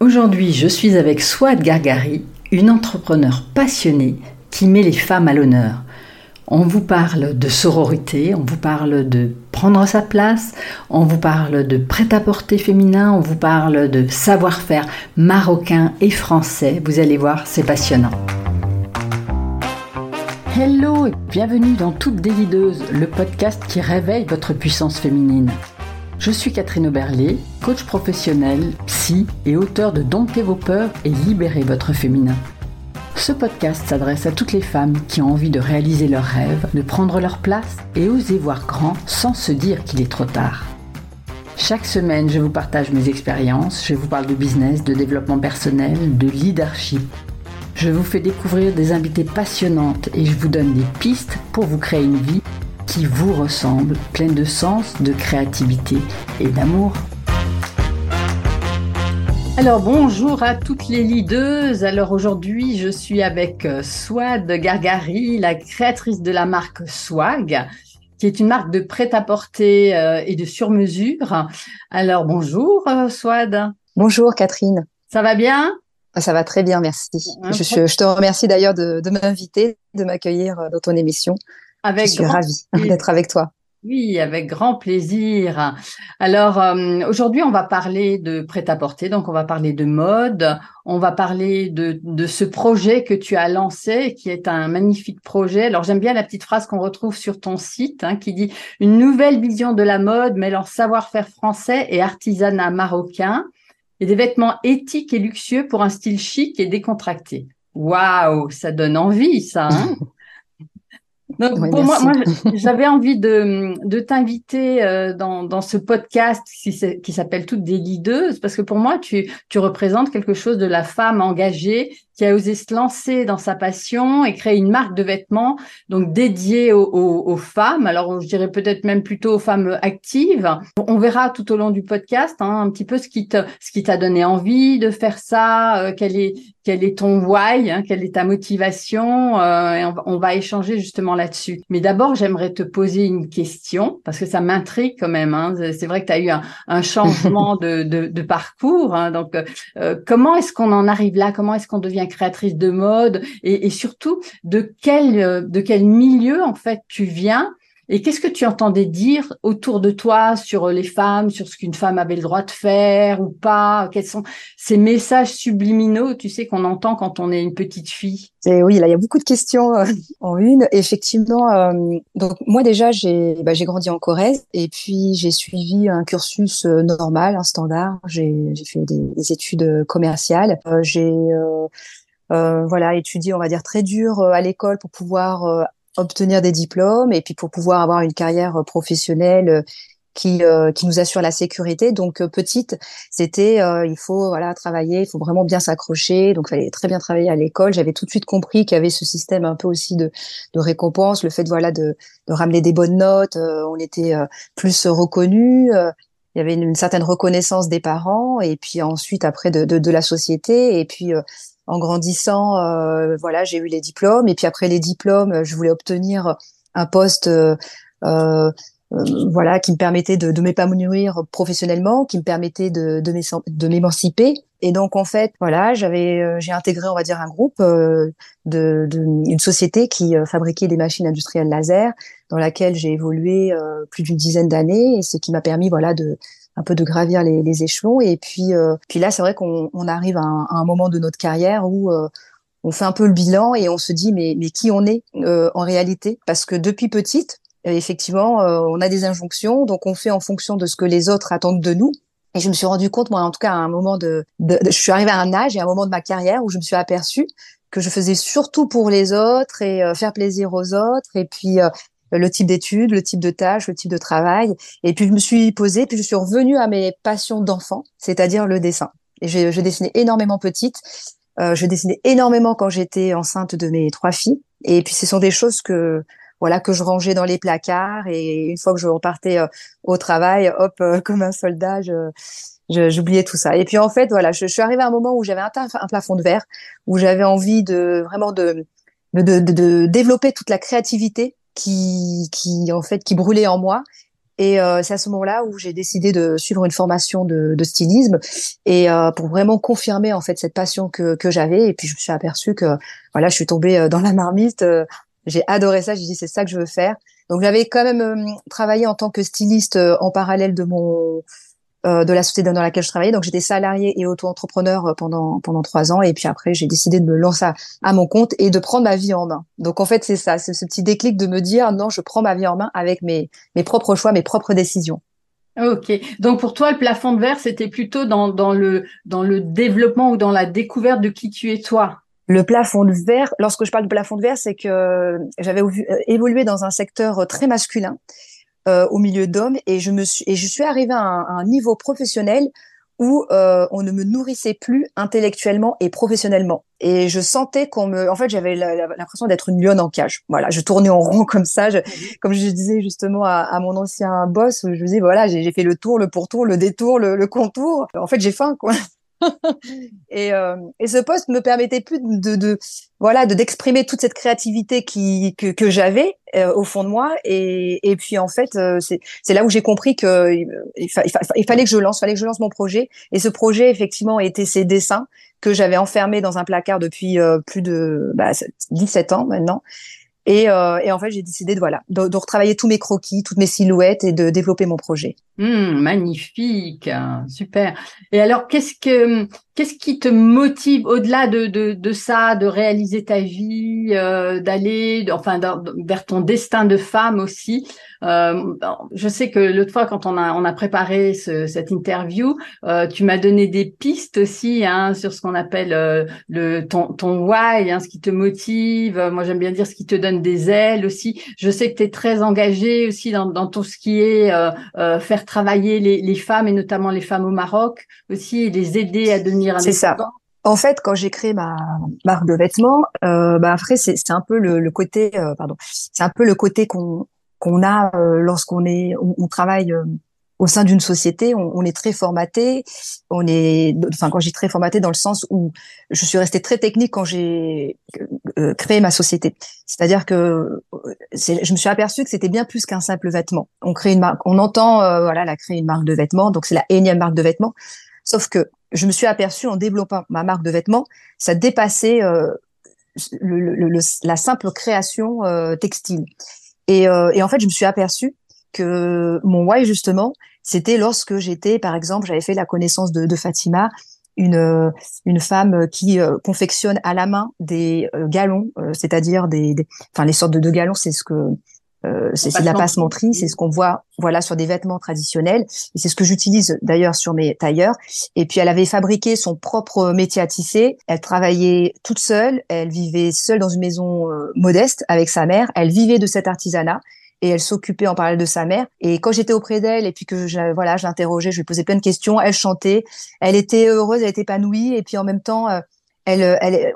Aujourd'hui, je suis avec Swad Gargari, une entrepreneur passionnée qui met les femmes à l'honneur. On vous parle de sororité, on vous parle de prendre sa place, on vous parle de prêt-à-porter féminin, on vous parle de savoir-faire marocain et français. Vous allez voir, c'est passionnant. Hello et bienvenue dans Toute Délideuse, le podcast qui réveille votre puissance féminine. Je suis Catherine Oberlé, coach professionnel, psy et auteur de Domptez vos peurs et libérez votre féminin. Ce podcast s'adresse à toutes les femmes qui ont envie de réaliser leurs rêves, de prendre leur place et oser voir grand sans se dire qu'il est trop tard. Chaque semaine, je vous partage mes expériences, je vous parle de business, de développement personnel, de leadership. Je vous fais découvrir des invités passionnantes et je vous donne des pistes pour vous créer une vie qui vous ressemble, pleine de sens, de créativité et d'amour. Alors bonjour à toutes les leaders. Alors aujourd'hui, je suis avec euh, Swad Gargari, la créatrice de la marque Swag, qui est une marque de prêt-à-porter euh, et de sur-mesure. Alors bonjour euh, Swad. Bonjour Catherine. Ça va bien? Ça va très bien, merci. Je, je, te remercie d'ailleurs de, de m'inviter, de m'accueillir dans ton émission. Avec je suis ravie d'être avec toi. Oui, avec grand plaisir. Alors euh, aujourd'hui, on va parler de prêt-à-porter, donc on va parler de mode, on va parler de, de ce projet que tu as lancé, qui est un magnifique projet. Alors j'aime bien la petite phrase qu'on retrouve sur ton site, hein, qui dit une nouvelle vision de la mode mêlant savoir-faire français et artisanat marocain, et des vêtements éthiques et luxueux pour un style chic et décontracté. Waouh, ça donne envie, ça. Hein? donc, pour moi, moi j'avais envie de, de t'inviter euh, dans, dans ce podcast qui, qui s'appelle Toutes des leaders, parce que pour moi, tu, tu représentes quelque chose de la femme engagée qui a osé se lancer dans sa passion et créer une marque de vêtements donc dédiée aux, aux, femmes. Alors je dirais peut-être même plutôt aux femmes actives. On verra tout au long du podcast hein, un petit peu ce qui te, ce qui t'a donné envie de faire ça, euh, quel est quel est ton why, hein, quelle est ta motivation. Euh, et on, va échanger justement là-dessus. Mais d'abord j'aimerais te poser une question parce que ça m'intrigue quand même. Hein. C'est vrai que tu as eu un, un changement de, de, de, parcours. Hein. Donc euh, comment est-ce qu'on en arrive là? Comment est-ce qu'on devient créatrice de mode et, surtout de quel euh, de quel milieu en fait tu viens et qu'est-ce que tu entendais dire autour de toi sur les femmes, sur ce qu'une femme avait le droit de faire ou pas? Quels sont ces messages subliminaux, tu sais, qu'on entend quand on est une petite fille? Et Oui, là, il y a beaucoup de questions euh, en une. Effectivement, euh, donc moi déjà, j'ai bah, grandi en Corrèze et puis j'ai suivi un cursus normal, un standard. J'ai fait des, des, études commerciales. j'ai euh, voilà, étudier, on va dire, très dur euh, à l'école pour pouvoir euh, obtenir des diplômes et puis pour pouvoir avoir une carrière professionnelle qui, qui nous assure la sécurité. Donc petite, c'était il faut voilà travailler, il faut vraiment bien s'accrocher. Donc fallait très bien travailler à l'école. J'avais tout de suite compris qu'il y avait ce système un peu aussi de, de récompense, le fait voilà de, de ramener des bonnes notes. on était plus reconnu. il y avait une, certaine reconnaissance des parents et puis ensuite après de, de, de la société et puis en grandissant, euh, voilà, j'ai eu les diplômes. Et puis après les diplômes, je voulais obtenir un poste, euh, euh, voilà, qui me permettait de, de m'épanouir professionnellement, qui me permettait de, de m'émanciper. Et donc en fait, voilà, j'avais, j'ai intégré, on va dire, un groupe de, de une société qui fabriquait des machines industrielles laser, dans laquelle j'ai évolué plus d'une dizaine d'années, et ce qui m'a permis, voilà, de un peu de gravir les, les échelons. Et puis, euh, puis là, c'est vrai qu'on on arrive à un, à un, moment de notre carrière où euh, on fait un peu le bilan et on se dit mais, mais qui on est euh, en réalité? Parce que depuis petite, effectivement, on a des injonctions, donc on fait en fonction de ce que les autres attendent de nous. Et je me suis rendu compte, moi, en tout cas, à un moment de, de, je suis arrivée à un âge et à un moment de ma carrière où je me suis aperçue que je faisais surtout pour les autres et faire plaisir aux autres et puis le type d'études, le type de tâches, le type de travail. Et puis je me suis posée, puis je suis revenue à mes passions d'enfant, c'est-à-dire le dessin. Et je, je énormément petite. Euh, je dessinais énormément quand j'étais enceinte de mes trois filles. Et puis ce sont des choses que voilà que je rangeais dans les placards. Et une fois que je repartais euh, au travail, hop, euh, comme un soldat, je j'oubliais tout ça. Et puis en fait, voilà, je, je suis arrivée à un moment où j'avais un, un, plafond de verre, où j'avais envie de vraiment de de, de, de développer toute la créativité qui, qui en fait, qui brûlait en moi. Et euh, c'est à ce moment-là où j'ai décidé de suivre une formation de, de stylisme et euh, pour vraiment confirmer en fait cette passion que, que j'avais. Et puis je me suis aperçue que voilà, je suis tombée euh, dans la marmite. j'ai adoré ça. J'ai dit c'est ça que je veux faire. Donc j'avais quand même travaillé en tant que styliste en parallèle de mon euh, de la société dans laquelle je travaillais. Donc j'étais salariée et auto-entrepreneur euh, pendant pendant trois ans et puis après j'ai décidé de me lancer à, mon compte et de prendre ma vie en main. Donc en fait c'est ça, c'est ce petit déclic de me dire non je prends ma vie en main avec mes mes propres choix, mes propres décisions. Ok. Donc pour toi, le plafond de verre, c'était plutôt dans, dans, le, dans le développement ou dans la découverte de qui tu es toi? Le plafond de verre, lorsque je parle de plafond de verre, c'est que j'avais évolué dans un secteur très masculin euh, au milieu d'hommes et je me suis et je suis arrivée à un, niveau professionnel où euh, on ne me nourrissait plus intellectuellement et professionnellement. Et je sentais qu'on me, en fait, j'avais l'impression d'être une lionne en cage. Voilà, je tournais en rond comme ça, comme je disais justement à, mon ancien boss, je disais voilà, j'ai fait le tour, le pourtour, le détour, le, le contour. En fait, j'ai faim, quoi. et, euh, et ce poste me permettait plus de, de voilà de d'exprimer toute cette créativité qui que, que j'avais euh, au fond de moi et, et puis en fait euh, c'est là où j'ai compris que il, il, fallait que je lance fallait que je lance mon projet et ce projet effectivement était ces dessins que j'avais enfermés dans un placard depuis euh, plus de bah, 17 ans maintenant et, euh, et, en fait, j'ai décidé de voilà de, retravailler tous mes croquis, toutes mes silhouettes et de développer mon projet. Mmh, magnifique, super. Et alors, qu'est-ce que qu'est-ce qui te motive au-delà de, de, de, ça, de réaliser ta vie, euh, d'aller, enfin, vers ton destin de femme aussi? Euh, je sais que l'autre fois, quand on a, on a préparé ce, cette interview, euh, tu m'as donné des pistes aussi hein, sur ce qu'on appelle euh, le ton, ton why, hein, ce qui te motive. Moi, j'aime bien dire ce qui te donne des ailes aussi. Je sais que tu es très engagé aussi dans, dans tout ce qui est euh, euh, faire travailler les, les, femmes et notamment les femmes au Maroc aussi et les aider à devenir C'est ça. En fait, quand j'ai créé ma marque de vêtements, euh, bah après c'est un peu le, le côté, pardon, c'est un peu le côté qu'on qu'on a euh, lorsqu'on est, on, travaille euh, au sein d'une société, on, est très formaté. On est, enfin, quand j'ai très formaté dans le sens où je suis restée très technique quand j'ai euh, créé ma société. C'est-à-dire que je me suis aperçue que c'était bien plus qu'un simple vêtement. On crée une marque, on entend, voilà, la créer une marque de vêtements, donc c'est la énième marque de vêtements. Sauf que je me suis aperçue en développant ma marque de vêtements, ça dépassait le, la simple création textile. Et, euh, et en fait, je me suis aperçue que mon why justement, c'était lorsque j'étais, par exemple, j'avais fait la connaissance de, de Fatima, une une femme qui euh, confectionne à la main des euh, galons, c'est-à-dire des, des, enfin les sortes de, de galons, c'est ce que euh, c'est de la passementerie, c'est ce qu'on voit voilà sur des vêtements traditionnels et c'est ce que j'utilise d'ailleurs sur mes tailleurs. Et puis elle avait fabriqué son propre métier à tisser. Elle travaillait toute seule, elle vivait seule dans une maison euh, modeste avec sa mère. Elle vivait de cet artisanat et elle s'occupait en parallèle de sa mère. Et quand j'étais auprès d'elle et puis que je, voilà, je l'interrogeais, je lui posais plein de questions, elle chantait, elle était heureuse, elle était épanouie et puis en même temps euh, elle, elle,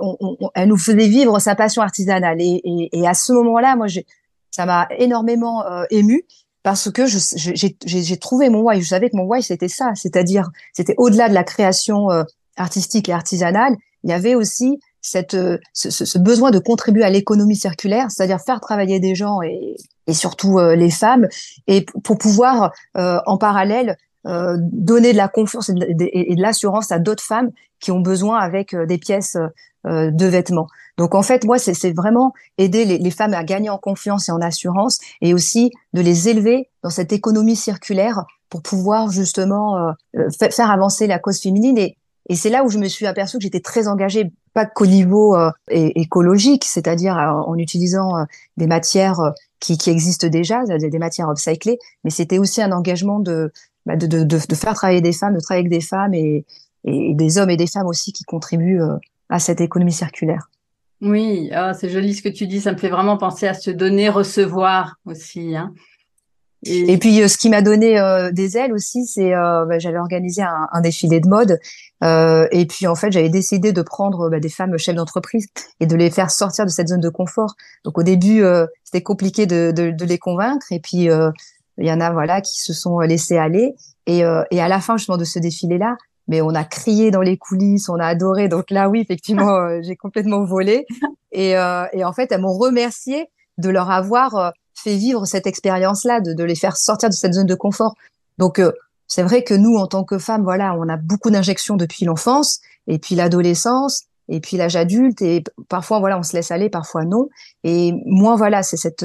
elle nous faisait vivre sa passion artisanale. Et, et, et à ce moment-là, moi, j'ai ça m'a énormément euh, ému parce que j'ai trouvé mon why. Je savais que mon why c'était ça, c'est-à-dire c'était au-delà de la création euh, artistique et artisanale, il y avait aussi cette euh, ce, ce, besoin de contribuer à l'économie circulaire, c'est-à-dire faire travailler des gens et, et surtout euh, les femmes, et pour pouvoir en parallèle donner de la confiance et de, de l'assurance à d'autres femmes qui ont besoin avec des pièces de vêtements. Donc en fait, moi, c'est vraiment aider les, femmes à gagner en confiance et en assurance, et aussi de les élever dans cette économie circulaire pour pouvoir justement euh, euh, faire avancer la cause féminine. Et, c'est là où je me suis aperçue que j'étais très engagée, pas qu'au niveau euh, écologique, c'est-à-dire en utilisant des matières qui, existent déjà, des matières upcyclées, mais c'était aussi un engagement de, bah, de, faire travailler des femmes, de travailler avec des femmes et des hommes et des femmes aussi qui contribuent à cette économie circulaire. Oui, ah, c'est joli ce que tu dis. Ça me fait vraiment penser à se donner, recevoir aussi. Hein. Et... puis, euh, ce qui m'a donné euh, des ailes aussi, c'est euh, bah, j'avais organisé un, un, défilé de mode. et puis, en fait, j'avais décidé de prendre bah, des femmes chefs d'entreprise et de les faire sortir de cette zone de confort. Donc, au début, c'était compliqué de, de, de, les convaincre. Et puis, il y en a voilà qui se sont laissés aller. Et, et à la fin, justement, de ce défilé-là, mais on a crié dans les coulisses, on a adoré. Donc là, oui, effectivement, euh, j'ai complètement volé. Et, euh, et, en fait, elles m'ont remercié de leur avoir euh, fait vivre cette expérience-là, de, de les faire sortir de cette zone de confort. Donc c'est vrai que nous, en tant que femmes, voilà, on a beaucoup d'injections depuis l'enfance et puis l'adolescence et puis l'âge adulte et parfois voilà, on se laisse aller, parfois non. Et moi, voilà, c'est cette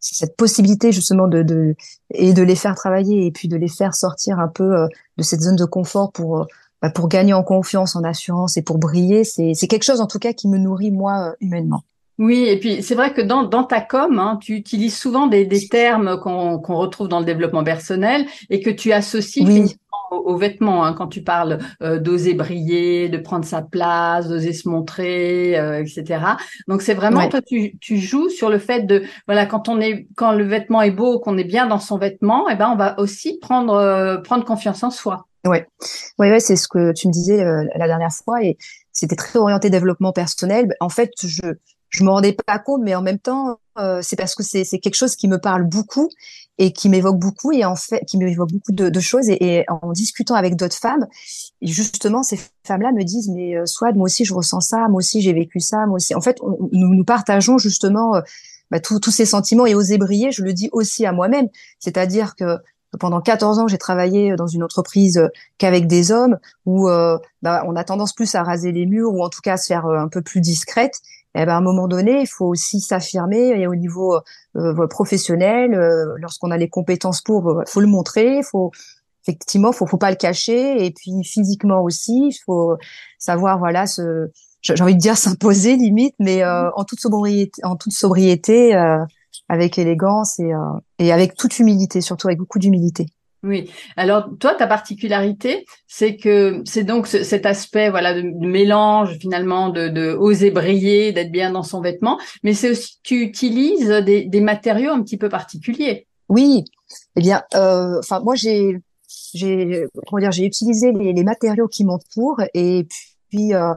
cette possibilité justement de, de et de les faire travailler et puis de les faire sortir un peu euh, de cette zone de confort pour euh, bah, pour gagner en confiance, en assurance et pour briller, c'est c'est quelque chose en tout cas qui me nourrit moi euh, humainement. Oui, et puis c'est vrai que dans, dans ta com, hein, tu utilises souvent des, des termes qu'on qu'on retrouve dans le développement personnel et que tu associes oui. Aux, vêtements. Hein, quand tu parles euh, d'oser briller, de prendre sa place, d'oser se montrer, euh, etc. Donc c'est vraiment Ouais. toi tu, tu joues sur le fait de voilà quand on est quand le vêtement est beau, qu'on est bien dans son vêtement, et ben on va aussi prendre euh, prendre confiance en soi. Ouais, ouais, ouais, c'est ce que tu me disais euh, la dernière fois et c'était très orienté développement personnel. En fait, je je me rendais pas compte, mais en même temps, euh, c'est parce que c'est quelque chose qui me parle beaucoup et qui m'évoque beaucoup et en fait qui m'évoque beaucoup de, de choses et, et en discutant avec d'autres femmes, justement ces femmes-là me disent mais euh, Swad, moi aussi je ressens ça, moi aussi j'ai vécu ça, moi aussi. En fait, nous nous partageons justement euh, bah, tous ces sentiments et oser briller. Je le dis aussi à moi-même, c'est-à-dire que pendant 14 ans, j'ai travaillé dans une entreprise euh, qu'avec des hommes où euh, bah, on a tendance plus à raser les murs ou en tout cas à se faire un peu plus discrète. Et ben, à un moment donné, il faut aussi s'affirmer et au niveau euh, professionnel, euh, lorsqu'on a les compétences pour, euh, faut le montrer, faut effectivement, faut, faut pas le cacher et puis physiquement aussi, il faut savoir voilà se j'ai envie de dire s'imposer limite, mais euh, en toute sobriété, en toute sobriété, euh, avec élégance et, euh, et avec toute humilité, surtout avec beaucoup d'humilité. Oui. Alors, toi, ta particularité, c'est que c'est donc ce- cet aspect, voilà, de, mélange finalement de, de oser briller, d'être bien dans son vêtement, mais c'est aussi tu utilises des, des matériaux un petit peu particuliers. Oui, eh bien, euh, enfin moi j'ai j'ai comment dire, j'ai utilisé les, les matériaux qui m'entourent et puis euh,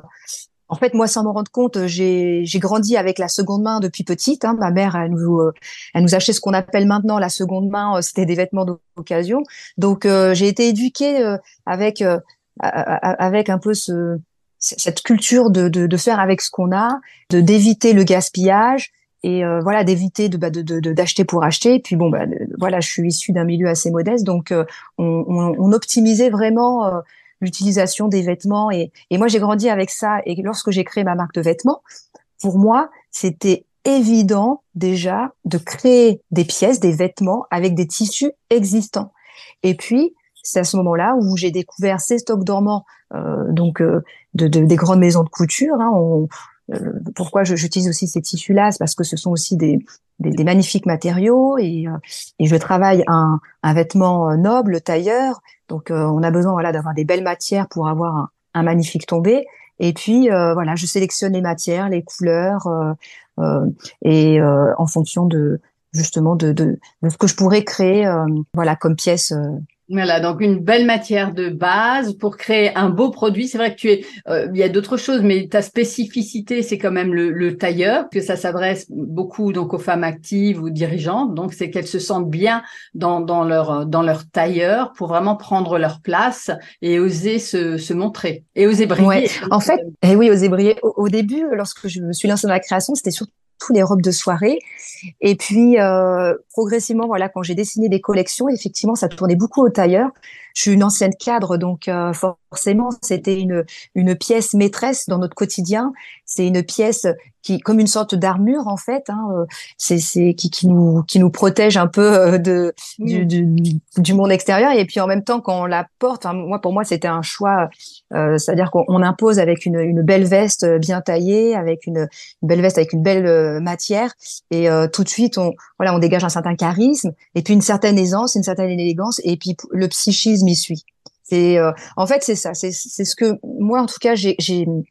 en fait moi sans m'en rendre compte, j'ai j'ai grandi avec la seconde main depuis petite. Hein. Ma mère elle nous euh, elle nous achetait ce qu'on appelle maintenant la seconde main, euh, c'était des vêtements d'occasion. Donc euh, j'ai été éduquée euh, avec euh, avec un peu ce cette culture de, de, de faire avec ce qu'on a, de d'éviter le gaspillage et euh, voilà d'éviter de bah, de de- d'acheter pour acheter. Et puis bon bah voilà, je suis issue d'un milieu assez modeste, donc euh, on, on, on optimisait vraiment euh, l'utilisation des vêtements et et moi j'ai grandi avec ça. Et lorsque j'ai créé ma marque de vêtements, pour moi c'était évident déjà de créer des pièces, des vêtements avec des tissus existants. Et puis c'est à ce moment-là où j'ai découvert ces stocks dormants euh, donc euh, de, de- des grandes maisons de couture. Hein, on, euh, pourquoi j'utilise aussi ces tissus-là, c'est parce que ce sont aussi des, des, des magnifiques matériaux et, euh, et je travaille un, un vêtement euh, noble, tailleur. Donc euh, on a besoin voilà d'avoir des belles matières pour avoir un, un magnifique tombé. Et puis voilà, je sélectionne les matières, les couleurs et en fonction de justement de, de, de ce que je pourrais créer voilà comme pièce Voilà, donc une belle matière de base pour créer un beau produit. C'est vrai que tu es, euh, il y a d'autres choses, mais ta spécificité, c'est quand même le, le tailleur, que ça s'adresse beaucoup donc aux femmes actives ou dirigeantes. Donc c'est qu'elles se sentent bien dans, leur dans leur tailleur pour vraiment prendre leur place et oser se, montrer et oser briller. En fait, eh oui, oser briller. Au, au début, lorsque je me suis lancée dans la création, c'était surtout les robes de soirée. Et puis, euh, progressivement, voilà, quand j'ai dessiné des collections, effectivement, ça tournait beaucoup au tailleur. Je suis une ancienne cadre, donc euh, forcément, c'était une une pièce maîtresse dans notre quotidien. C'est une pièce qui, comme une sorte d'armure en fait, hein, euh, c'est c'est qui qui nous qui nous protège un peu euh, de du, du, du monde extérieur. Et puis en même temps, quand on la porte, hein, moi pour moi, c'était un choix. Euh, C'est-à-dire qu'on on impose avec une une belle veste bien taillée, avec une, une belle veste avec une belle euh, matière, et euh, tout de suite, on voilà, on dégage un certain charisme, et puis une certaine aisance, une certaine élégance, et puis le psychisme y suit. C'est euh, en fait c'est ça, c'est ce que moi en tout cas j'ai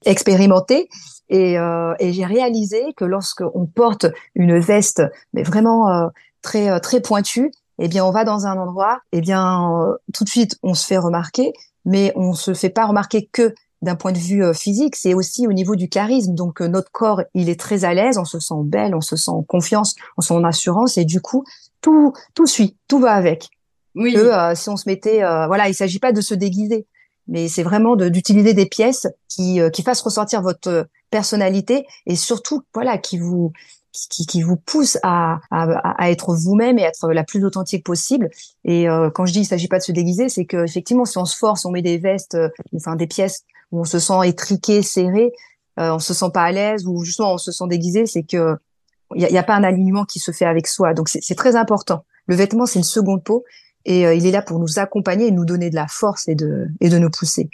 expérimenté et euh, et j'ai réalisé que lorsque on porte une veste mais vraiment euh, très très pointue, eh bien on va dans un endroit, eh bien tout de suite on se fait remarquer, mais on se fait pas remarquer que d'un point de vue physique, c'est aussi au niveau du charisme. Donc notre corps, il est très à l'aise, on se sent belle, on se sent en confiance, on se sent en assurance, et du coup tout tout suit, tout va avec Oui. que euh, si on se mettait, euh, voilà, il s'agit pas de se déguiser, mais c'est vraiment d'utiliser des pièces qui euh, qui fassent ressortir votre personnalité et surtout, voilà, qui vous qui, qui vous pousse à, à, à être vous-même et être la plus authentique possible. Et euh, quand je dis il s'agit pas de se déguiser, c'est que effectivement, si on se force, on met des vestes, enfin des pièces où on se sent étriqué, serré, euh, on se sent pas à l'aise ou justement on se sent déguisé, c'est que il y a, a, pas un alignement qui se fait avec soi. Donc c'est très important. Le vêtement, c'est une seconde peau et euh, il est là pour nous accompagner et nous donner de la force et de et de nous pousser.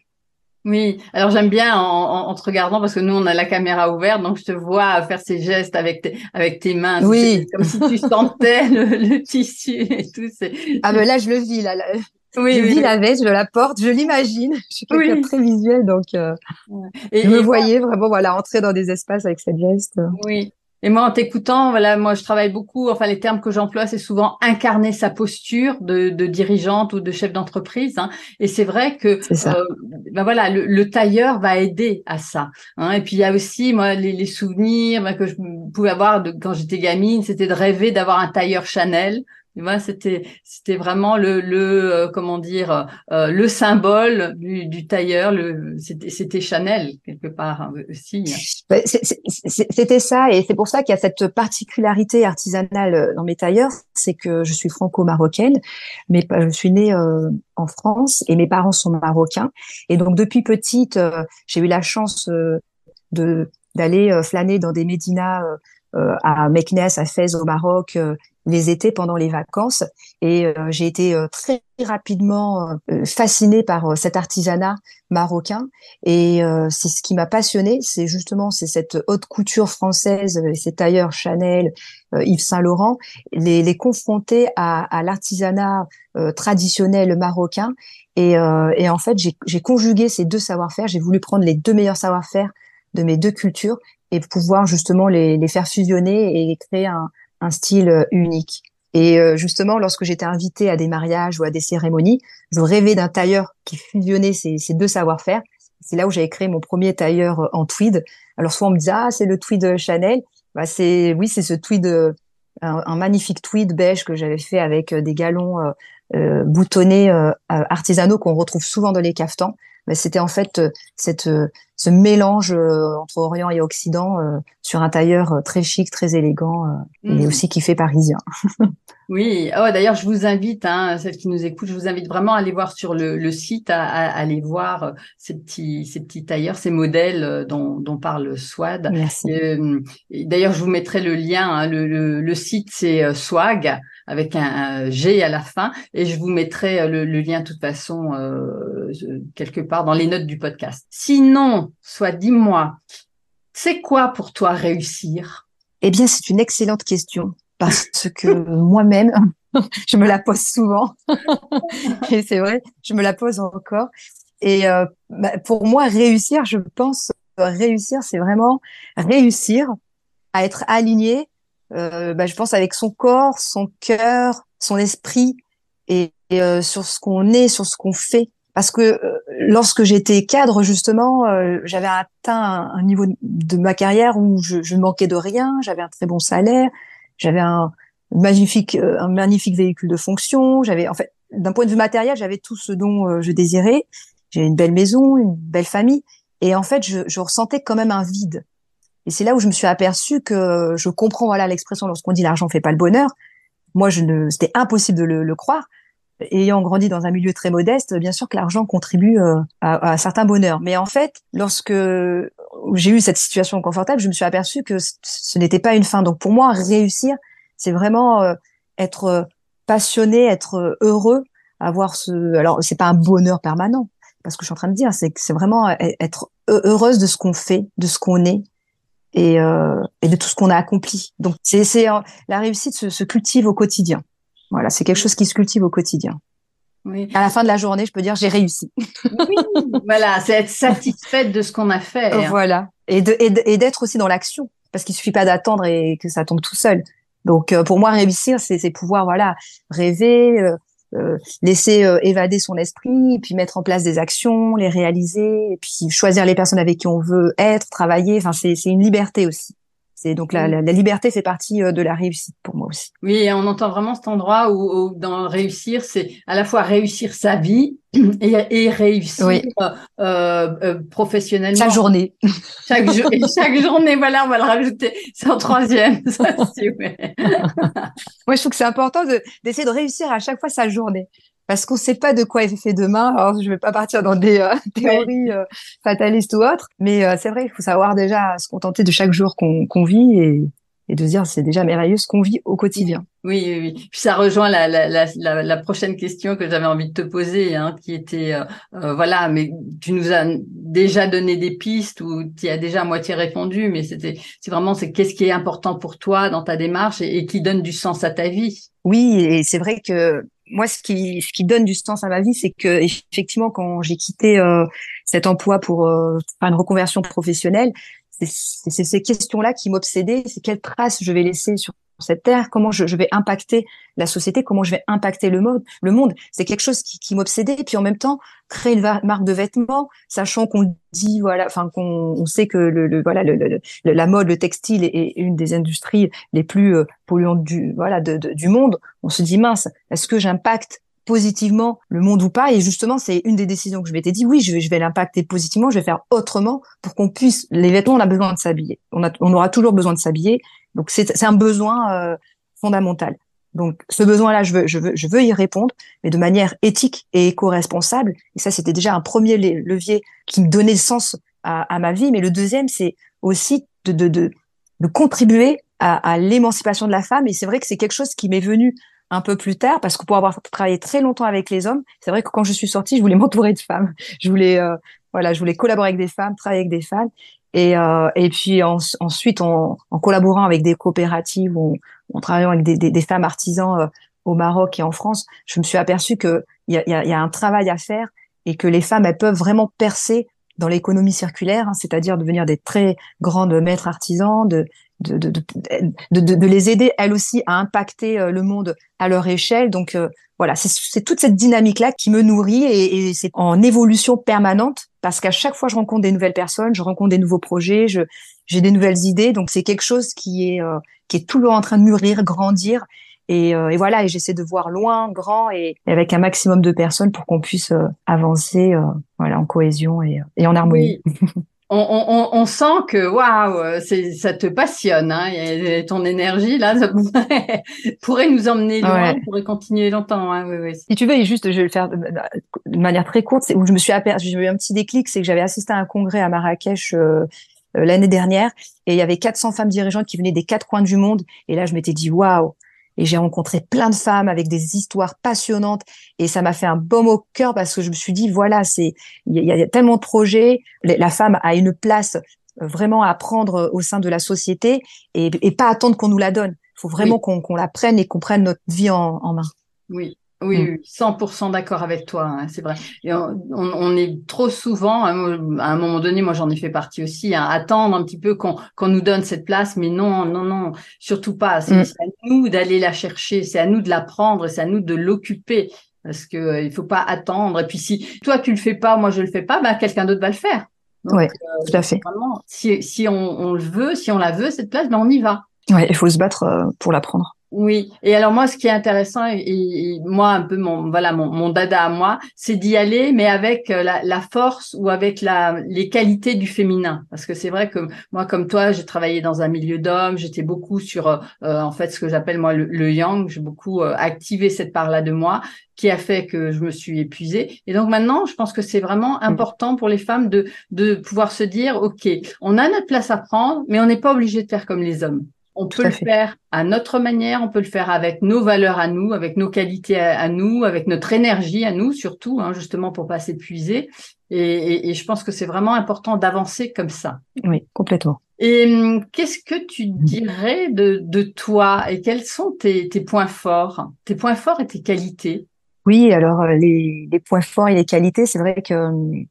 Oui, alors j'aime bien en, en, te regardant parce que nous on a la caméra ouverte, donc je te vois faire ces gestes avec tes avec tes mains, oui, comme si tu sentais le, le tissu et tout. Ah ben là je le vis là. Oui, je vis la veste, je la porte, je l'imagine. Je suis quelqu'un oui. très visuel, donc euh, et, je me voyais vraiment voilà entrer dans des espaces avec cette veste. Oui, et moi, en t'écoutant, voilà, moi, je travaille beaucoup. Enfin, les termes que j'emploie, c'est souvent incarner sa posture de, de dirigeante ou de chef d'entreprise. Hein. Et c'est vrai que, euh, ben voilà, le, le, tailleur va aider à ça. Hein. Et puis il y a aussi, moi, les, les souvenirs ben, que je pouvais avoir de quand j'étais gamine, c'était de rêver d'avoir un tailleur Chanel c'était c'était vraiment le le euh, comment dire euh, le symbole du, du tailleur. Le c'était c'était Chanel quelque part hein, aussi. Hein. C'était ça et c'est pour ça qu'il y a cette particularité artisanale euh, dans mes tailleurs, c'est que je suis franco-marocaine, mais je suis née euh, en France et mes parents sont marocains et donc depuis petite j'ai eu la chance de d'aller flâner dans des médinas à Meknes, à Fès au Maroc les étés pendant les vacances. Et euh, j'ai été euh, très rapidement euh, fascinée par cet artisanat marocain. Et c'est ce qui m'a passionnée, c'est justement c'est cette haute couture française, ces tailleurs Chanel, Yves Saint Laurent, les, les confronter à, à l'artisanat traditionnel marocain. Et, et en fait j'ai conjugué ces deux savoir-faire, j'ai voulu prendre les deux meilleurs savoir-faire de mes deux cultures et pouvoir justement les, les faire fusionner et créer un, un style euh, unique. Et euh, justement, lorsque j'étais invitée à des mariages ou à des cérémonies, je rêvais d'un tailleur qui fusionnait ces, deux savoir-faire. C'est là où j'avais créé mon premier tailleur euh, en tweed. Alors soit on me disait ah c'est le tweed Chanel, bah c'est oui c'est ce tweed un, magnifique tweed beige que j'avais fait avec des galons boutonnés artisanaux qu'on retrouve souvent dans les caftans. Mais c'était en fait cette ce mélange entre Orient et Occident sur un tailleur très chic, très élégant, mais mmh. aussi qui fait parisien. oui, oh, d'ailleurs, je vous invite, hein, celles qui nous écoutent, je vous invite vraiment à aller voir sur le, le site, à, à, aller voir ces petits, ces petits tailleurs, ces modèles dont, dont parle Swad. Merci. Euh, d'ailleurs, je vous mettrai le lien. Hein, le, le, le, site, c'est Swag avec un, G à la fin, et je vous mettrai le, le lien de toute façon euh, quelque part dans les notes du podcast. Sinon, soit dis-moi, c'est quoi pour toi réussir? Eh bien, c'est une excellente question parce que moi-même, je me la pose souvent. et c'est vrai, je me la pose encore. Et euh, bah, pour moi, réussir, je pense, réussir, c'est vraiment réussir à être aligné, euh, bah, je pense, avec son corps, son cœur, son esprit et, euh, sur ce qu'on est, sur ce qu'on fait parce que euh, lorsque j'étais cadre justement, euh, j'avais atteint un, niveau de ma carrière où je, je manquais de rien, j'avais un très bon salaire, j'avais un magnifique euh, un magnifique véhicule de fonction, j'avais en fait d'un point de vue matériel, j'avais tout ce dont je désirais, j'ai une belle maison, une belle famille. Et en fait je, je ressentais quand même un vide. Et c'est là où je me suis aperçue que je comprends voilà l'expression lorsqu'on dit l'argent fait pas le bonheur. Moi, je ne, c'était impossible de le, le croire ayant grandi dans un milieu très modeste, bien sûr que l'argent contribue euh, à, à certains bonheurs. Mais en fait, lorsque j'ai eu cette situation confortable, je me suis aperçue que ce n'était pas une fin. Donc pour moi, réussir, c'est vraiment euh, être passionné, être heureux, avoir ce. Alors c'est pas un bonheur permanent, parce que je suis en train de dire, c'est vraiment être heureuse de ce qu'on fait, de ce qu'on est. Et, euh, de tout ce qu'on a accompli. Donc, c'est la réussite se cultive au quotidien. Voilà, c'est quelque chose qui se cultive au quotidien. Oui. À la fin de la journée, je peux dire j'ai réussi. oui, voilà, c'est être satisfaite de ce qu'on a fait. Hein. Voilà, et d'être aussi dans l'action, parce qu'il suffit pas d'attendre et que ça tombe tout seul. Donc euh, pour moi, réussir, c'est pouvoir voilà rêver, euh, euh, laisser euh, évader son esprit, puis mettre en place des actions, les réaliser, et puis choisir les personnes avec qui on veut être, travailler. Enfin, c'est c'est une liberté aussi. C'est donc la, la, liberté fait partie de la réussite pour moi aussi. Oui, et on entend vraiment cet endroit où, dans réussir, c'est à la fois réussir sa vie et, et réussir euh, euh, professionnellement. Chaque journée. Chaque, chaque journée, voilà, on va le rajouter. C'est en troisième. Ça, ouais. Moi, je trouve que c'est important d'essayer de réussir à chaque fois sa journée parce qu'on ne sait pas de quoi est fait demain. Alors, je ne vais pas partir dans des euh, théories euh, fatalistes ou autres, mais euh, c'est vrai, il faut savoir déjà se contenter de chaque jour qu'on vit et, et de dire c'est déjà merveilleux ce qu'on vit au quotidien. Oui, oui, oui. Puis ça rejoint la, la, la, la, prochaine question que j'avais envie de te poser, hein, qui était, voilà, mais tu nous as déjà donné des pistes ou tu as déjà à moitié répondu, mais c'était, c'est vraiment, c'est qu'est-ce qui est important pour toi dans ta démarche et, et qui donne du sens à ta vie? Oui, et c'est vrai que moi, ce qui, donne du sens à ma vie, c'est que effectivement, quand j'ai quitté euh, cet emploi pour euh, faire une reconversion professionnelle, c'est ces questions-là qui m'obsédaient. C'est quelle trace je vais laisser sur cette terre, comment je, vais impacter la société, comment je vais impacter le monde. C'est quelque chose qui, m'obsédait. Puis en même temps, créer une marque de vêtements, sachant qu'on dit voilà, enfin qu'on on sait que le, voilà le, la mode, le textile est, une des industries les plus euh, polluantes du voilà du monde. On se dit mince, est-ce que j'impacte positivement le monde ou pas. Et justement, c'est une des décisions que je m'étais dit, oui, je vais, je vais l'impacter positivement, je vais faire autrement pour qu'on puisse, les vêtements, on a besoin de s'habiller. On, a, on aura toujours besoin de s'habiller. Donc c'est un besoin euh, fondamental. Donc ce besoin-là, je veux, je, veux, je veux y répondre, mais de manière éthique et éco-responsable. Et ça, c'était déjà un premier levier qui me donnait sens à, à ma vie. Mais le deuxième, c'est aussi de, de, de, de, contribuer à, à l'émancipation de la femme. Et c'est vrai que c'est quelque chose qui m'est venu un peu plus tard, parce que pour avoir travaillé très longtemps avec les hommes, c'est vrai que quand je suis sortie, je voulais m'entourer de femmes. Je voulais, euh, voilà, je voulais collaborer avec des femmes, travailler avec des femmes. Et, euh, et puis ensuite, en, collaborant avec des coopératives ou en travaillant avec des, femmes artisans euh, au Maroc et en France, je me suis aperçue qu'il y a, y, a, y a un travail à faire et que les femmes, elles peuvent vraiment percer dans l'économie circulaire, hein, c'est-à-dire devenir des très grandes maîtres artisans, de, de, de, de, de, les aider elles aussi à impacter euh, le monde à leur échelle. Donc euh, voilà, c'est toute cette dynamique-là qui me nourrit et, et c'est en évolution permanente parce qu'à chaque fois je rencontre des nouvelles personnes, je rencontre des nouveaux projets, je j'ai des nouvelles idées. Donc c'est quelque chose qui est euh, qui est toujours en train de mûrir, grandir. Et, et voilà, et j'essaie de voir loin, grand et, avec un maximum de personnes pour qu'on puisse avancer, voilà, en cohésion et, et en harmonie. On, on, on, sent que waouh, ça te passionne, hein, et ton énergie là, ça pourrait, nous emmener loin, pourrait continuer longtemps. Hein, oui, oui. Si tu veux, juste, je vais le faire de manière très courte, où je me suis aperçue, j'ai eu un petit déclic, c'est que j'avais assisté à un congrès à Marrakech euh, euh, l'année dernière, et il y avait 400 femmes dirigeantes qui venaient des quatre coins du monde, et là je m'étais dit waouh, et j'ai rencontré plein de femmes avec des histoires passionnantes et ça m'a fait un baume au cœur parce que je me suis dit voilà c'est il y, a tellement de projets. La femme a une place euh, vraiment à prendre au sein de la société et, et pas attendre qu'on nous la donne. Il faut vraiment qu'on la prenne et qu'on prenne notre vie en, en main. Oui oui, mm. 100% d'accord avec toi, hein, c'est vrai. Et on, on, est trop souvent, hein, à un moment donné, moi j'en ai fait partie aussi, hein, attendre un petit peu qu'on qu'on nous donne cette place, mais non, non, non, surtout pas. C'est mm. à nous d'aller la chercher, c'est à nous de la prendre, c'est à nous de l'occuper, parce que euh, il faut pas attendre. Et puis si toi tu le fais pas, moi je le fais pas, bah quelqu'un d'autre va le faire. Oui, euh, tout à fait. si si on, on, le veut, si on la veut cette place, ben on y va. Ouais, il faut se battre euh, pour la prendre. Oui, et alors moi, ce qui est intéressant, et, moi un peu mon voilà mon, mon dada à moi, c'est d'y aller, mais avec euh, la, la, force ou avec la les qualités du féminin, parce que c'est vrai que moi, comme toi, j'ai travaillé dans un milieu d'hommes, j'étais beaucoup sur euh, euh, en fait ce que j'appelle moi le, yang, j'ai beaucoup activé cette part-là de moi, qui a fait que je me suis épuisée. Et donc maintenant, je pense que c'est vraiment mmh. important pour les femmes de de pouvoir se dire, ok, on a notre place à prendre, mais on n'est pas obligé de faire comme les hommes. On peut le faire à notre manière, on peut le faire avec nos valeurs à nous, avec nos qualités à, nous, avec notre énergie à nous surtout, hein, justement pour pas s'épuiser. Et, je pense que c'est vraiment important d'avancer comme ça. Oui, complètement. Et hum, qu'est-ce que tu dirais de, toi et quels sont tes, points forts, tes points forts et tes qualités? Oui, alors euh, les, points forts et les qualités, c'est vrai que hum,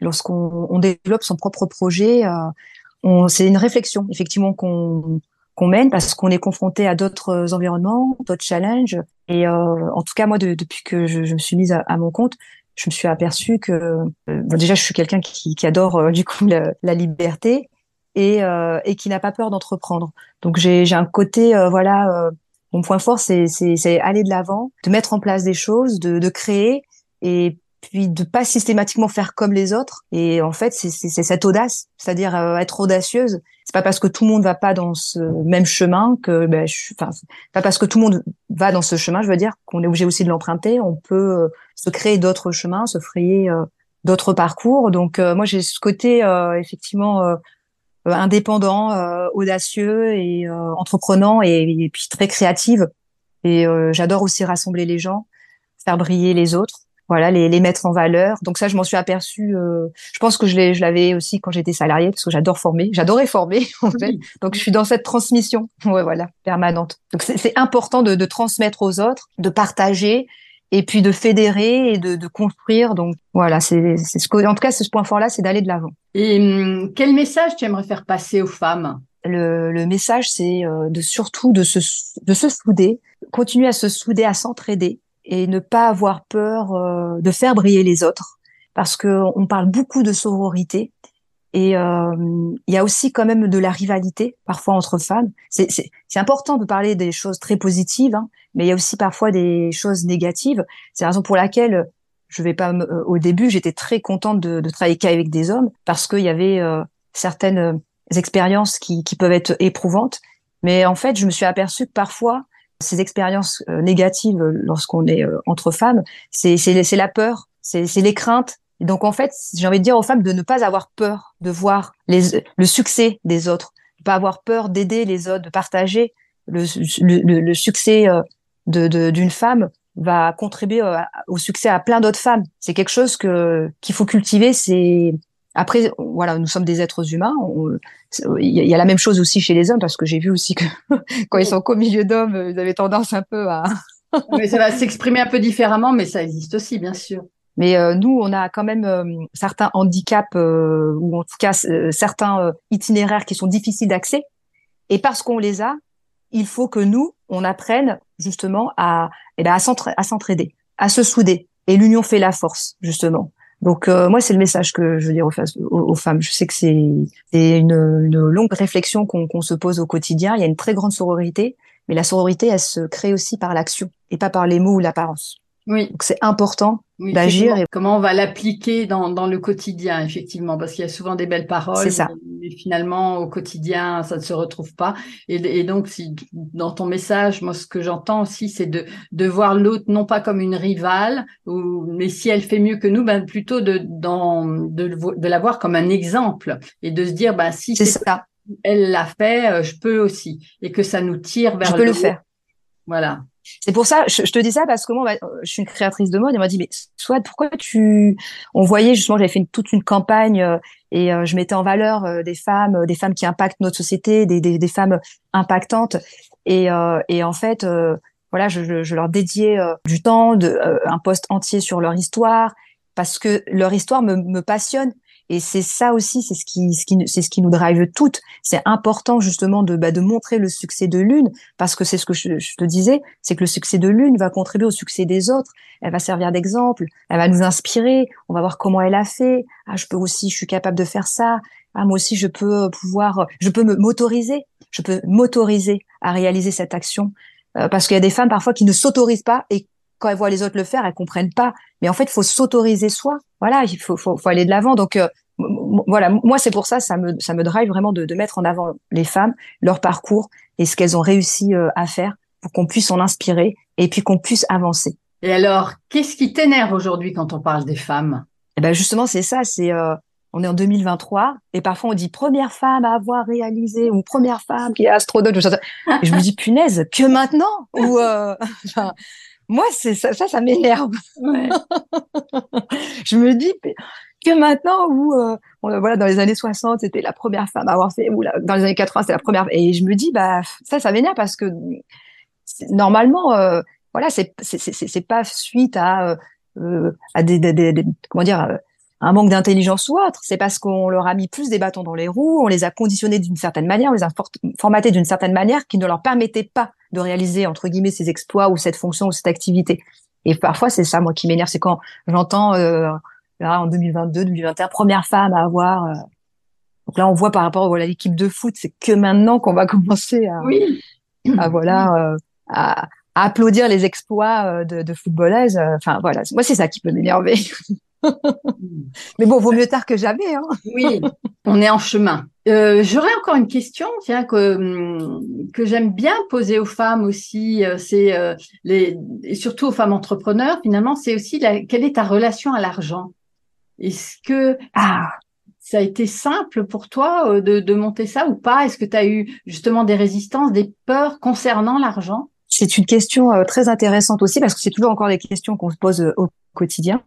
lorsqu'on développe son propre projet, euh, c'est une réflexion effectivement qu'on qu'on mène parce qu'on est confronté à d'autres environnements, d'autres challenges. Et euh, en tout cas, moi, depuis que je, me suis mise à, mon compte, je me suis aperçue que euh, déjà, je suis quelqu'un qui, qui, adore euh, du coup la, liberté et, euh, et qui n'a pas peur d'entreprendre. Donc j'ai un côté, euh, voilà, mon point fort, c'est aller de l'avant, de mettre en place des choses, de, de créer et puis de pas systématiquement faire comme les autres. Et en fait, c'est cette audace, c'est-à-dire être audacieuse. C'est pas parce que tout le monde va pas dans ce même chemin que, ben, enfin, pas parce que tout le monde va dans ce chemin, je veux dire qu'on est obligé aussi de l'emprunter. On peut se créer d'autres chemins, se frayer d'autres parcours. Donc euh, moi j'ai ce côté euh, effectivement euh, indépendant, audacieux et entreprenant et, puis très créative. Et j'adore aussi rassembler les gens, faire briller les autres voilà les, les mettre en valeur. Donc ça je m'en suis aperçue je pense que je l'ai je l'avais aussi quand j'étais salariée parce que j'adore former j'adorais former en fait. Donc je suis dans cette transmission ouais voilà permanente. Donc c'est important de, de transmettre aux autres de partager et puis de fédérer et de, de construire. Donc voilà, c'est ce que, en tout cas, ce point fort-là, c'est d'aller de l'avant. Et hum, quel message tu aimerais faire passer aux femmes? Le, le, message, c'est euh, de surtout de se, de se souder, continuer à se souder, à s'entraider et ne pas avoir peur euh, de faire briller les autres, parce que on parle beaucoup de sororité et euh, il y a aussi quand même de la rivalité parfois entre femmes. C'est important de parler des choses très positives, hein, mais il y a aussi parfois des choses négatives. C'est la raison pour laquelle je vais pas euh, au début, j'étais très contente de, de travailler qu'avec des hommes parce qu'il y avait euh, certaines euh, expériences qui, qui peuvent être éprouvantes. Mais en fait, je me suis aperçue que parfois ces expériences négatives lorsqu'on est entre femmes, c'est la peur, c'est les craintes, et donc en fait, j'ai envie de dire aux femmes de ne pas avoir peur de voir les, le succès des autres, de pas avoir peur d'aider les autres, de partager le, le, le succès de d'une femme va contribuer euh, au succès à plein d'autres femmes. C'est quelque chose que qu'il faut cultiver. C'est après, voilà, nous sommes des êtres humains. Il y a la même chose aussi chez les hommes parce que j'ai vu aussi que quand ils sont qu'au milieu d'hommes, ils avaient tendance un peu à. mais ça va s'exprimer un peu différemment, mais ça existe aussi, bien sûr. Mais euh, nous, on a quand même euh, certains handicaps ou en tout cas certains itinéraires qui sont difficiles d'accès. Et parce qu'on les a, il faut que nous, on apprenne justement à, eh ben, à s'entraider, à se souder. Et l'union fait la force, justement. Donc euh, moi, c'est le message que je veux dire aux, femmes. Je sais que c'est une, une, longue réflexion qu'on se pose au quotidien. Il y a une très grande sororité, mais la sororité, elle se crée aussi par l'action et pas par les mots ou l'apparence. Oui. Donc c'est important d'agir. Et... Comment on va l'appliquer dans, dans le quotidien, effectivement, parce qu'il y a souvent des belles paroles, ça. mais finalement au quotidien ça ne se retrouve pas. Et, et donc si dans ton message, moi ce que j'entends aussi, c'est de, de voir l'autre non pas comme une rivale, ou mais si elle fait mieux que nous, ben plutôt de dans, de, de la voir comme un exemple et de se dire ben si c'est ça, elle l'a fait, euh, je peux aussi, et que ça nous tire vers je le peux le faire. Voilà. C'est pour ça, je, te dis ça parce que moi, bah, je suis une créatrice de mode et on m'a dit, mais soit pourquoi tu, on voyait justement, j'avais fait toute une campagne euh, et euh, je mettais en valeur euh, des femmes, des femmes qui impactent notre société, des, des, femmes impactantes. Et, et en fait, voilà, je, leur dédiais du temps, un poste entier sur leur histoire parce que leur histoire me, me passionne et c'est ça aussi, c'est ce qui, ce qui c'est ce qui nous drive toutes. C'est important justement de, bah, de montrer le succès de l'une, parce que c'est ce que je, te disais, c'est que le succès de l'une va contribuer au succès des autres. Elle va servir d'exemple, elle va nous inspirer. On va voir comment elle a fait. Ah, je peux aussi, je suis capable de faire ça. Ah, moi aussi, je peux pouvoir, je peux me m'autoriser. Je peux m'autoriser à réaliser cette action. Euh, parce qu'il y a des femmes parfois qui ne s'autorisent pas et quand elles voient les autres le faire, elles comprennent pas. Mais en fait, il faut s'autoriser soi. Voilà, il faut, faut, faut aller de l'avant. Donc euh, voilà, moi c'est pour ça, ça me, ça me drive vraiment de, de, mettre en avant les femmes, leur parcours et ce qu'elles ont réussi euh, à faire pour qu'on puisse en inspirer et puis qu'on puisse avancer. Et alors, qu'est-ce qui t'énerve aujourd'hui quand on parle des femmes? Eh ben justement, c'est ça. C'est euh, on est en 2023 et parfois on dit première femme à avoir réalisé ou première femme qui est astronaute. Je me dis punaise que maintenant? Ou moi, c'est ça, ça, ça m'énerve. Ouais. je me dis que maintenant, où euh, voilà, dans les années 60, c'était la première femme à avoir fait, ou dans les années 80, c'était la première. Et je me dis, bah ça, ça m'énerve parce que normalement, euh, voilà, c'est c'est pas suite à euh, à des, des, des, comment dire un manque d'intelligence ou autre. C'est parce qu'on leur a mis plus des bâtons dans les roues, on les a conditionnés d'une certaine manière, on les a formatés d'une certaine manière qui ne leur permettait pas de réaliser, entre guillemets, ces exploits ou cette fonction ou cette activité. Et parfois, c'est ça, moi, qui m'énerve, c'est quand j'entends, euh, là, en 2022, 2021, première femme à avoir, euh, Donc là, on voit par rapport à l'équipe de foot, c'est que maintenant qu'on va commencer à, oui. à voilà, à, applaudir les exploits de, de footballeuses. Enfin voilà, moi c'est ça qui peut m'énerver. Mais bon, vaut mieux tard que jamais. Hein. oui, on est en chemin. Euh, J'aurais encore une question, tiens, que que j'aime bien poser aux femmes aussi. Euh, c'est euh, les et surtout aux femmes entrepreneurs. Finalement, c'est aussi la, quelle est ta relation à l'argent? Est-ce que ah. ça a été simple pour toi euh, de, de monter ça ou pas? Est-ce que tu as eu justement des résistances, des peurs concernant l'argent? C'est une question très intéressante aussi parce que c'est toujours encore des questions qu'on se pose au quotidien.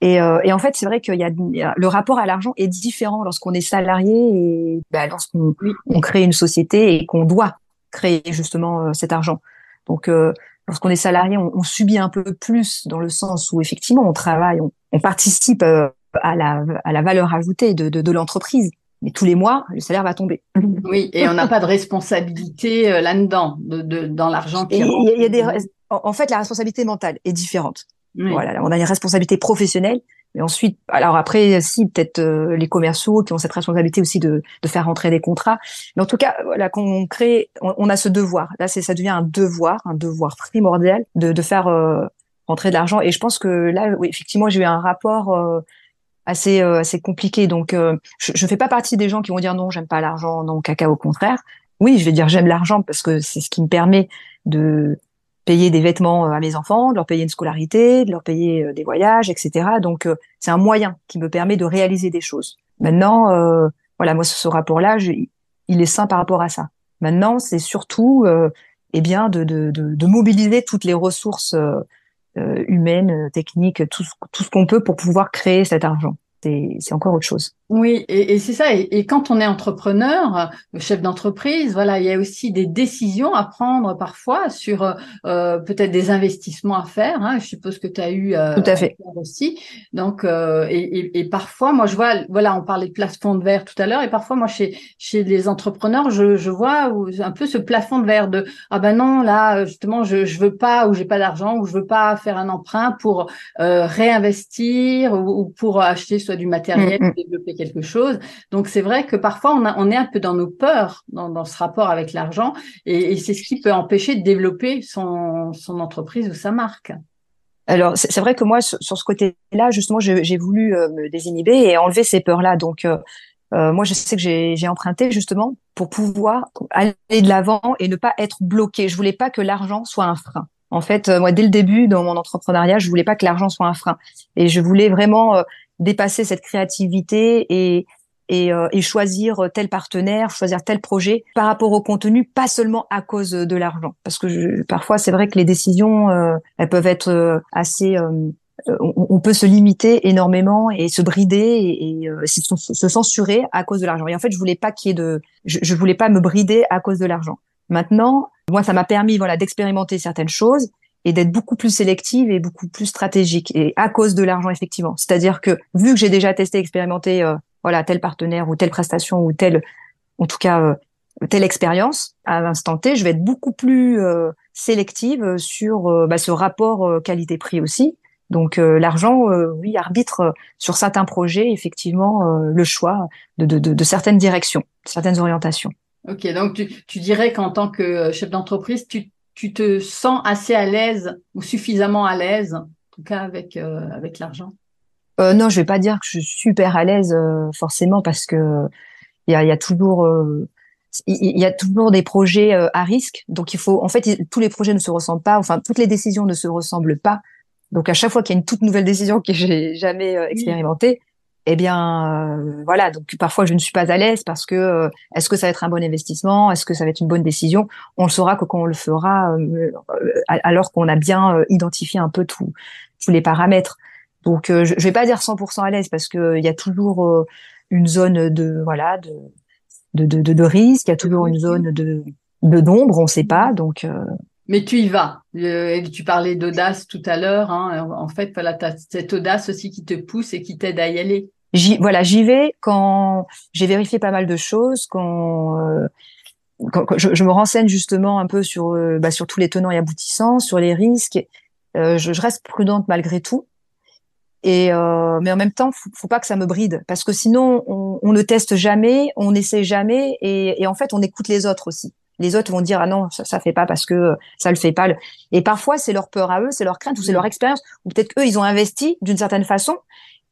Et, euh, et en fait, c'est vrai qu'il y, a le rapport à l'argent est différent lorsqu'on est salarié et bah, lorsqu'on on crée une société et qu'on doit créer justement euh, cet argent. Donc, euh, lorsqu'on est salarié, on, on, subit un peu plus dans le sens où effectivement on travaille, on, on participe à la, à la valeur ajoutée de, de, de l'entreprise. Mais tous les mois, le salaire va tomber. Oui, et on n'a pas de responsabilité là-dedans, de, de, dans l'argent qui. Il y, a des, en fait, la responsabilité mentale est différente. Voilà, on a une responsabilité professionnelle. Mais ensuite, alors après, si peut-être euh, les commerciaux qui ont cette responsabilité aussi de, de faire rentrer des contrats. Mais en tout cas, voilà, quand on crée, on, a ce devoir. Là, c'est ça devient un devoir, un devoir primordial de, de faire euh, rentrer de l'argent. Et je pense que là, oui, effectivement, j'ai eu un rapport euh, assez assez compliqué. Donc, je, je fais pas partie des gens qui vont dire non, j'aime pas l'argent, non, caca, au contraire. Oui, je vais dire j'aime l'argent parce que c'est ce qui me permet de payer des vêtements euh, à mes enfants, de leur payer une scolarité, de leur payer euh, des voyages, etc. Donc euh, c'est un moyen qui me permet de réaliser des choses. Maintenant, voilà, moi ce rapport-là, il est sain par rapport à ça. Maintenant, c'est surtout, eh bien, de, de, de, de, mobiliser toutes les ressources humaines, techniques, tout, tout ce qu'on peut pour pouvoir créer cet argent c'est encore autre chose. Oui, et, et c'est ça. Et, quand on est entrepreneur, chef d'entreprise, voilà, il y a aussi des décisions à prendre parfois sur euh, peut-être des investissements à faire. Hein, je suppose que tu as eu euh, tout à fait aussi. Donc, euh, et, et, parfois, moi, je vois, voilà, on parlait de plafond de verre tout à l'heure, et parfois, moi, chez chez les entrepreneurs, je, je vois un peu ce plafond de verre de ah ben non, là, justement, je je veux pas ou j'ai pas d'argent ou je veux pas faire un emprunt pour euh, réinvestir ou, ou pour acheter du matériel, mm, mm. développer chose. Donc c'est vrai que parfois on, est un peu dans nos peurs dans, ce rapport avec l'argent et, c'est ce qui peut empêcher de développer son, son entreprise ou sa marque. Alors c'est vrai que moi sur, ce côté-là justement j'ai voulu euh, me désinhiber et enlever ces peurs-là. Donc euh, euh, moi je sais que j'ai emprunté justement pour pouvoir aller de l'avant et ne pas être bloqué. Je voulais pas que l'argent soit un frein. En fait, moi, dès le début, dans mon entrepreneuriat, je voulais pas que l'argent soit un frein. Et je voulais vraiment dépasser cette créativité et, et, euh, et, choisir tel partenaire, choisir tel projet par rapport au contenu, pas seulement à cause de l'argent. Parce que je, parfois, c'est vrai que les décisions, euh, elles peuvent être euh, assez... On, peut se limiter énormément et se brider et, et se censurer à cause de l'argent. Et en fait, je voulais pas qu'il y ait de, je, je voulais pas me brider à cause de l'argent. Maintenant, moi, ça m'a permis, voilà, d'expérimenter certaines choses et d'être beaucoup plus sélective et beaucoup plus stratégique et à cause de l'argent effectivement. C'est-à-dire que vu que j'ai déjà testé, expérimenté euh, voilà tel partenaire ou telle prestation ou telle en tout cas euh, telle expérience à l'instant T, je vais être beaucoup plus euh, sélective sur bah, ce rapport qualité-prix aussi. Donc l'argent, oui, arbitre sur certains projets effectivement le choix de, de, de, de certaines directions, certaines orientations. Ok, donc tu, tu dirais qu'en tant que chef d'entreprise, tu tu te sens assez à l'aise ou suffisamment à l'aise, en tout cas avec, euh, avec l'argent? Euh, Non, je vais pas dire que je suis super à l'aise euh, forcément parce que il y a, y a, toujours il y a toujours des projets à risque. Donc il faut, en fait, tous les projets ne se ressemblent pas. Enfin, toutes les décisions ne se ressemblent pas. Donc à chaque fois qu'il y a une toute nouvelle décision que j'ai jamais expérimentée, eh bien euh, voilà donc parfois je ne suis pas à l'aise parce que euh, est-ce que ça va être un bon investissement? Est-ce que ça va être une bonne décision? On le saura que quand on le fera euh, alors qu'on a bien identifié un peu tous tous les paramètres donc je, je vais pas dire 100% à l'aise parce que il y a toujours une zone de voilà de de, de, de risque il y a toujours une zone de d'ombre on sait pas donc mais tu y vas. tu parlais d'audace tout à l'heure. Hein. En fait, tu as cette audace aussi qui te pousse et qui t'aide à y aller. J'y, voilà, j'y vais quand j'ai vérifié pas mal de choses, quand, euh, quand, je, je, me renseigne justement un peu sur, euh, bah, sur tous les tenants et aboutissants, sur les risques. Euh, je, je, reste prudente malgré tout. Et euh, mais en même temps, faut, faut pas que ça me bride parce que sinon on, on ne teste jamais, on n'essaie jamais et, et, en fait on écoute les autres aussi. Les autres vont dire ah non ça, ça fait pas parce que ça le fait pas. Et parfois c'est leur peur à eux, c'est leur crainte ou c'est leur expérience ou peut-être qu'eux ils ont investi d'une certaine façon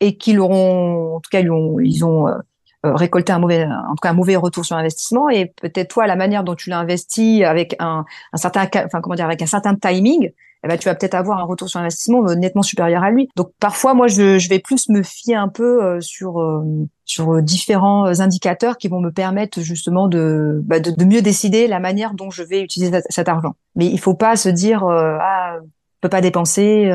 et qu'ils auront en tout cas ils ont, ils ont euh, euh, récolté un mauvais en tout cas un mauvais retour sur investissement et peut-être toi la manière dont tu l'as investi avec un, un certain enfin comment dire avec un certain timing eh ben, tu vas peut-être avoir un retour sur investissement euh, nettement supérieur à lui. Donc parfois, moi, je, je vais plus me fier un peu euh, sur euh, sur différents indicateurs qui vont me permettre justement de, bah, de, de mieux décider la manière dont je vais utiliser cet argent. Mais il faut pas se dire ah on peut pas dépenser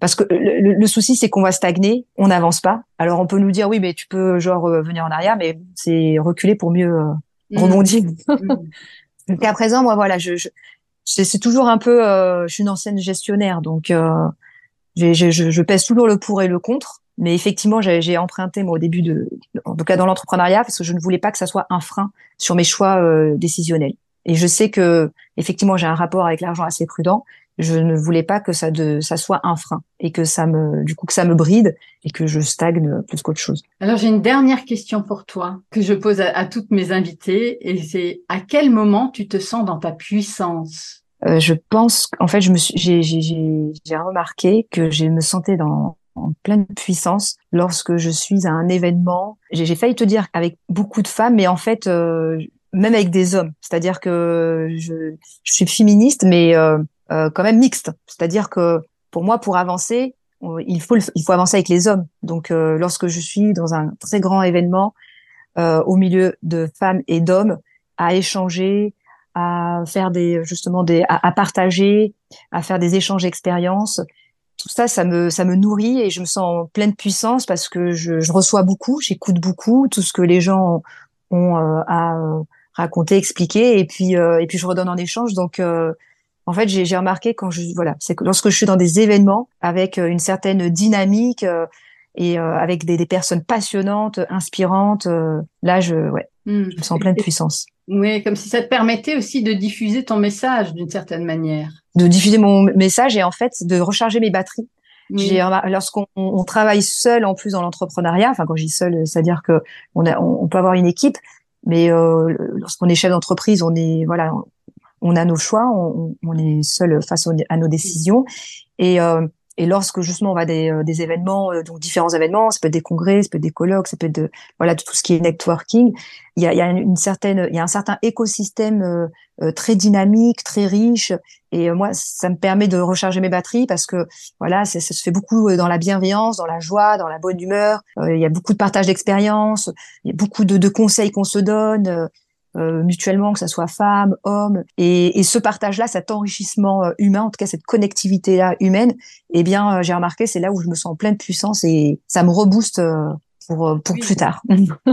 parce que le, le souci c'est qu'on va stagner, on n'avance pas. Alors on peut nous dire oui mais tu peux genre venir en arrière, mais c'est reculer pour mieux mmh. rebondir. Mmh. Donc à présent moi voilà je, je c'est toujours un peu, euh, je suis une ancienne gestionnaire, donc euh, je, je, pèse toujours le pour et le contre. Mais effectivement, j'ai emprunté moi au début de, en tout cas dans l'entrepreneuriat, parce que je ne voulais pas que ça soit un frein sur mes choix euh, décisionnels. Et je sais que effectivement, j'ai un rapport avec l'argent assez prudent. Je ne voulais pas que ça, de, ça soit un frein et que ça me, du coup, que ça me bride et que je stagne plus qu'autre chose. Alors j'ai une dernière question pour toi que je pose à, à toutes mes invitées et c'est à quel moment tu te sens dans ta puissance? Euh, je pense qu'en fait, je me suis, j'ai, j'ai, remarqué que je me sentais dans en pleine puissance lorsque je suis à un événement. J'ai, failli te dire avec beaucoup de femmes, mais en fait, euh, même avec des hommes. C'est-à-dire que je, je suis féministe, mais euh quand même mixte. C'est-à-dire que pour moi, pour avancer, il faut il faut avancer avec les hommes. Donc, euh, lorsque je suis dans un très grand événement au milieu de femmes et d'hommes, à échanger, à faire des justement des à, partager, à faire des échanges d'expériences. Tout ça, ça me ça me nourrit et je me sens en pleine puissance parce que je, je reçois beaucoup, j'écoute beaucoup tout ce que les gens ont euh, à euh, raconter, expliquer et puis euh, et puis je redonne en échange. Donc en fait, j'ai remarqué quand je voilà, c'est que lorsque je suis dans des événements avec une certaine dynamique et avec des, des, personnes passionnantes, inspirantes, là je ouais, hmm. je me sens en pleine puissance. Oui, comme si ça te permettait aussi de diffuser ton message d'une certaine manière. De diffuser mon message et en fait de recharger mes batteries. Lorsqu'on travaille seul en plus dans l'entrepreneuriat, enfin quand je dis seul, c'est-à-dire que on, a, on, peut avoir une équipe, mais euh, lorsqu'on est chef d'entreprise, on est voilà, on a nos choix, on, on est seul face à nos décisions et euh, et lorsque justement on va des, euh, des événements, euh, donc différents événements, ça peut être des congrès, ça peut être des colloques, ça peut être de, voilà tout ce qui est networking. Il y a, y a une certaine, il y a un certain écosystème euh, très dynamique, très riche. Et moi, ça me permet de recharger mes batteries parce que voilà, ça se fait beaucoup dans la bienveillance, dans la joie, dans la bonne humeur. il y a beaucoup de partage d'expériences, il y a beaucoup de, de conseils qu'on se donne. Euh, mutuellement, que ça soit femme, homme, et, et ce partage-là, cet enrichissement euh, humain, en tout cas cette connectivité-là humaine, eh bien, euh, j'ai remarqué, c'est là où je me sens en pleine puissance et ça me rebooste pour pour plus tard.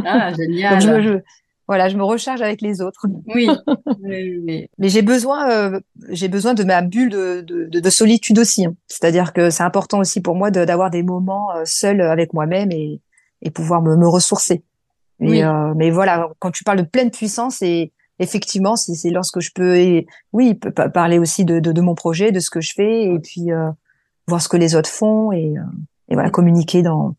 Ah, génial. Donc, je, voilà, je me recharge avec les autres. Oui. Mais j'ai besoin, j'ai besoin de ma bulle de, de, de solitude aussi. Hein. C'est-à-dire que c'est important aussi pour moi d'avoir des moments seuls avec moi-même et, et pouvoir me, me ressourcer. Mais, euh, mais voilà, quand tu parles de pleine puissance, et effectivement, c'est lorsque je peux, oui, parler aussi de, de, de, mon projet, de ce que je fais, et puis euh, voir ce que les autres font, et, euh, et voilà, communiquer dans,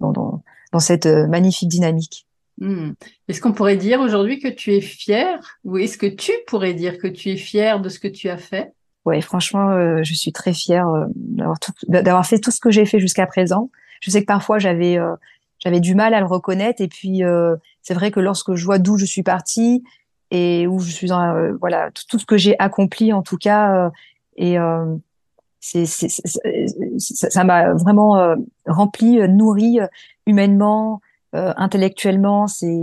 dans, dans, dans cette euh, magnifique dynamique. Hmm. Est-ce qu'on pourrait dire aujourd'hui que tu es fier, ou est-ce que tu pourrais dire que tu es fier de ce que tu as fait? Ouais, franchement, je suis très fière d'avoir d'avoir fait tout ce que j'ai fait jusqu'à présent. Je sais que parfois j'avais j'avais du mal à le reconnaître. Et puis, euh, c'est vrai que lorsque je vois d'où je suis partie et où je suis, euh, voilà, tout, ce que j'ai accompli en tout cas, euh, et c'est, ça m'a vraiment rempli, nourri humainement, intellectuellement. C'est,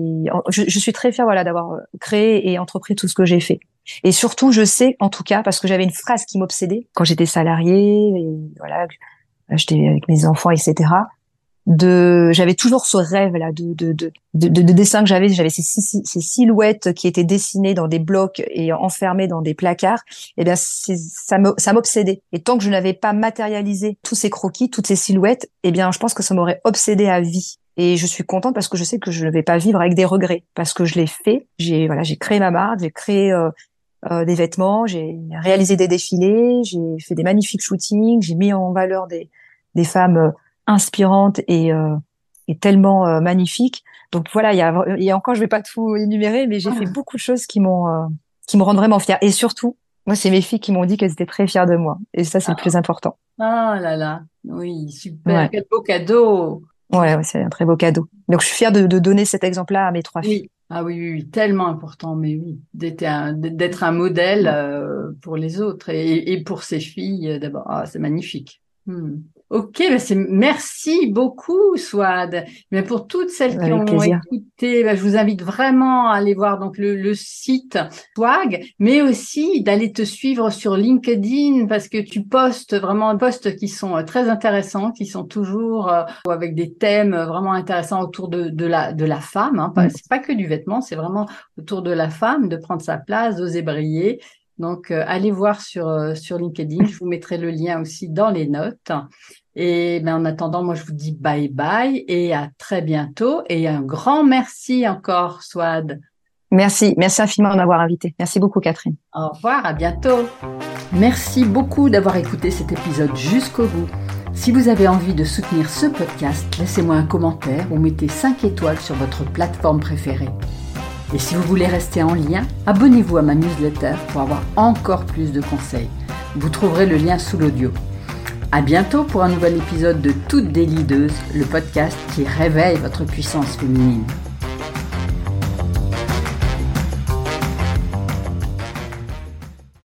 je, je, suis très fière, voilà, d'avoir créé et entrepris tout ce que j'ai fait. Et surtout, je sais, en tout cas, parce que j'avais une phrase qui m'obsédait quand j'étais salariée, et voilà, j'étais avec mes enfants, etc de j'avais toujours ce rêve là de de de de, de dessin que j'avais. J'avais ces, silhouettes qui étaient dessinées dans des blocs et enfermées dans des placards. Et bien ça m'obsédait. Et tant que je n'avais pas matérialisé tous ces croquis toutes ces silhouettes et eh bien je pense que ça m'aurait obsédé à vie. Et je suis contente parce que je sais que je ne vais pas vivre avec des regrets. Parce que je l'ai fait. J'ai voilà j'ai créé ma marque j'ai créé euh, euh, des vêtements j'ai réalisé des défilés j'ai fait des magnifiques shootings j'ai mis en valeur des des femmes inspirante et, et tellement magnifique. Donc voilà, il y a, y a encore, je vais pas tout énumérer, mais j'ai fait ah. beaucoup de choses qui m'ont, qui me rendent vraiment fière. Et surtout, moi, c'est mes filles qui m'ont dit qu'elles étaient très fières de moi. Et ça, c'est le plus important. Ah là là, oui, super, quel beau cadeau. Ouais, ouais c'est un très beau cadeau. Donc, je suis fière de, de donner cet exemple-là à mes trois filles. Ah oui, oui, oui, tellement important, mais oui, d'être un, d'être un modèle euh, pour les autres et, et pour ses filles euh, d'abord. Ah, c'est magnifique. Hmm. Ok, ben c'est merci beaucoup, Swad. Mais pour toutes celles qui ont écouté, ben je vous invite vraiment à aller voir donc le, le site Swag, mais aussi d'aller te suivre sur LinkedIn parce que tu postes vraiment des posts qui sont euh, très intéressants, qui sont toujours euh, avec des thèmes vraiment intéressants autour de, de la de la femme. Hein. C'est pas que du vêtement, c'est vraiment autour de la femme, de prendre sa place, d'oser briller. Donc, euh, allez voir sur, euh, sur LinkedIn. Je vous mettrai le lien aussi dans les notes. Et ben, en attendant, moi, je vous dis bye bye et à très bientôt. Et un grand merci encore, Swad. Merci. Merci infiniment de m'avoir invité. Merci beaucoup, Catherine. Au revoir. À bientôt. Merci beaucoup d'avoir écouté cet épisode jusqu'au bout. Si vous avez envie de soutenir ce podcast, laissez-moi un commentaire ou mettez 5 étoiles sur votre plateforme préférée. Et si vous voulez rester en lien, abonnez-vous à ma newsletter pour avoir encore plus de conseils. Vous trouverez le lien sous l'audio. À bientôt pour un nouvel épisode de Toutes des le podcast qui réveille votre puissance féminine.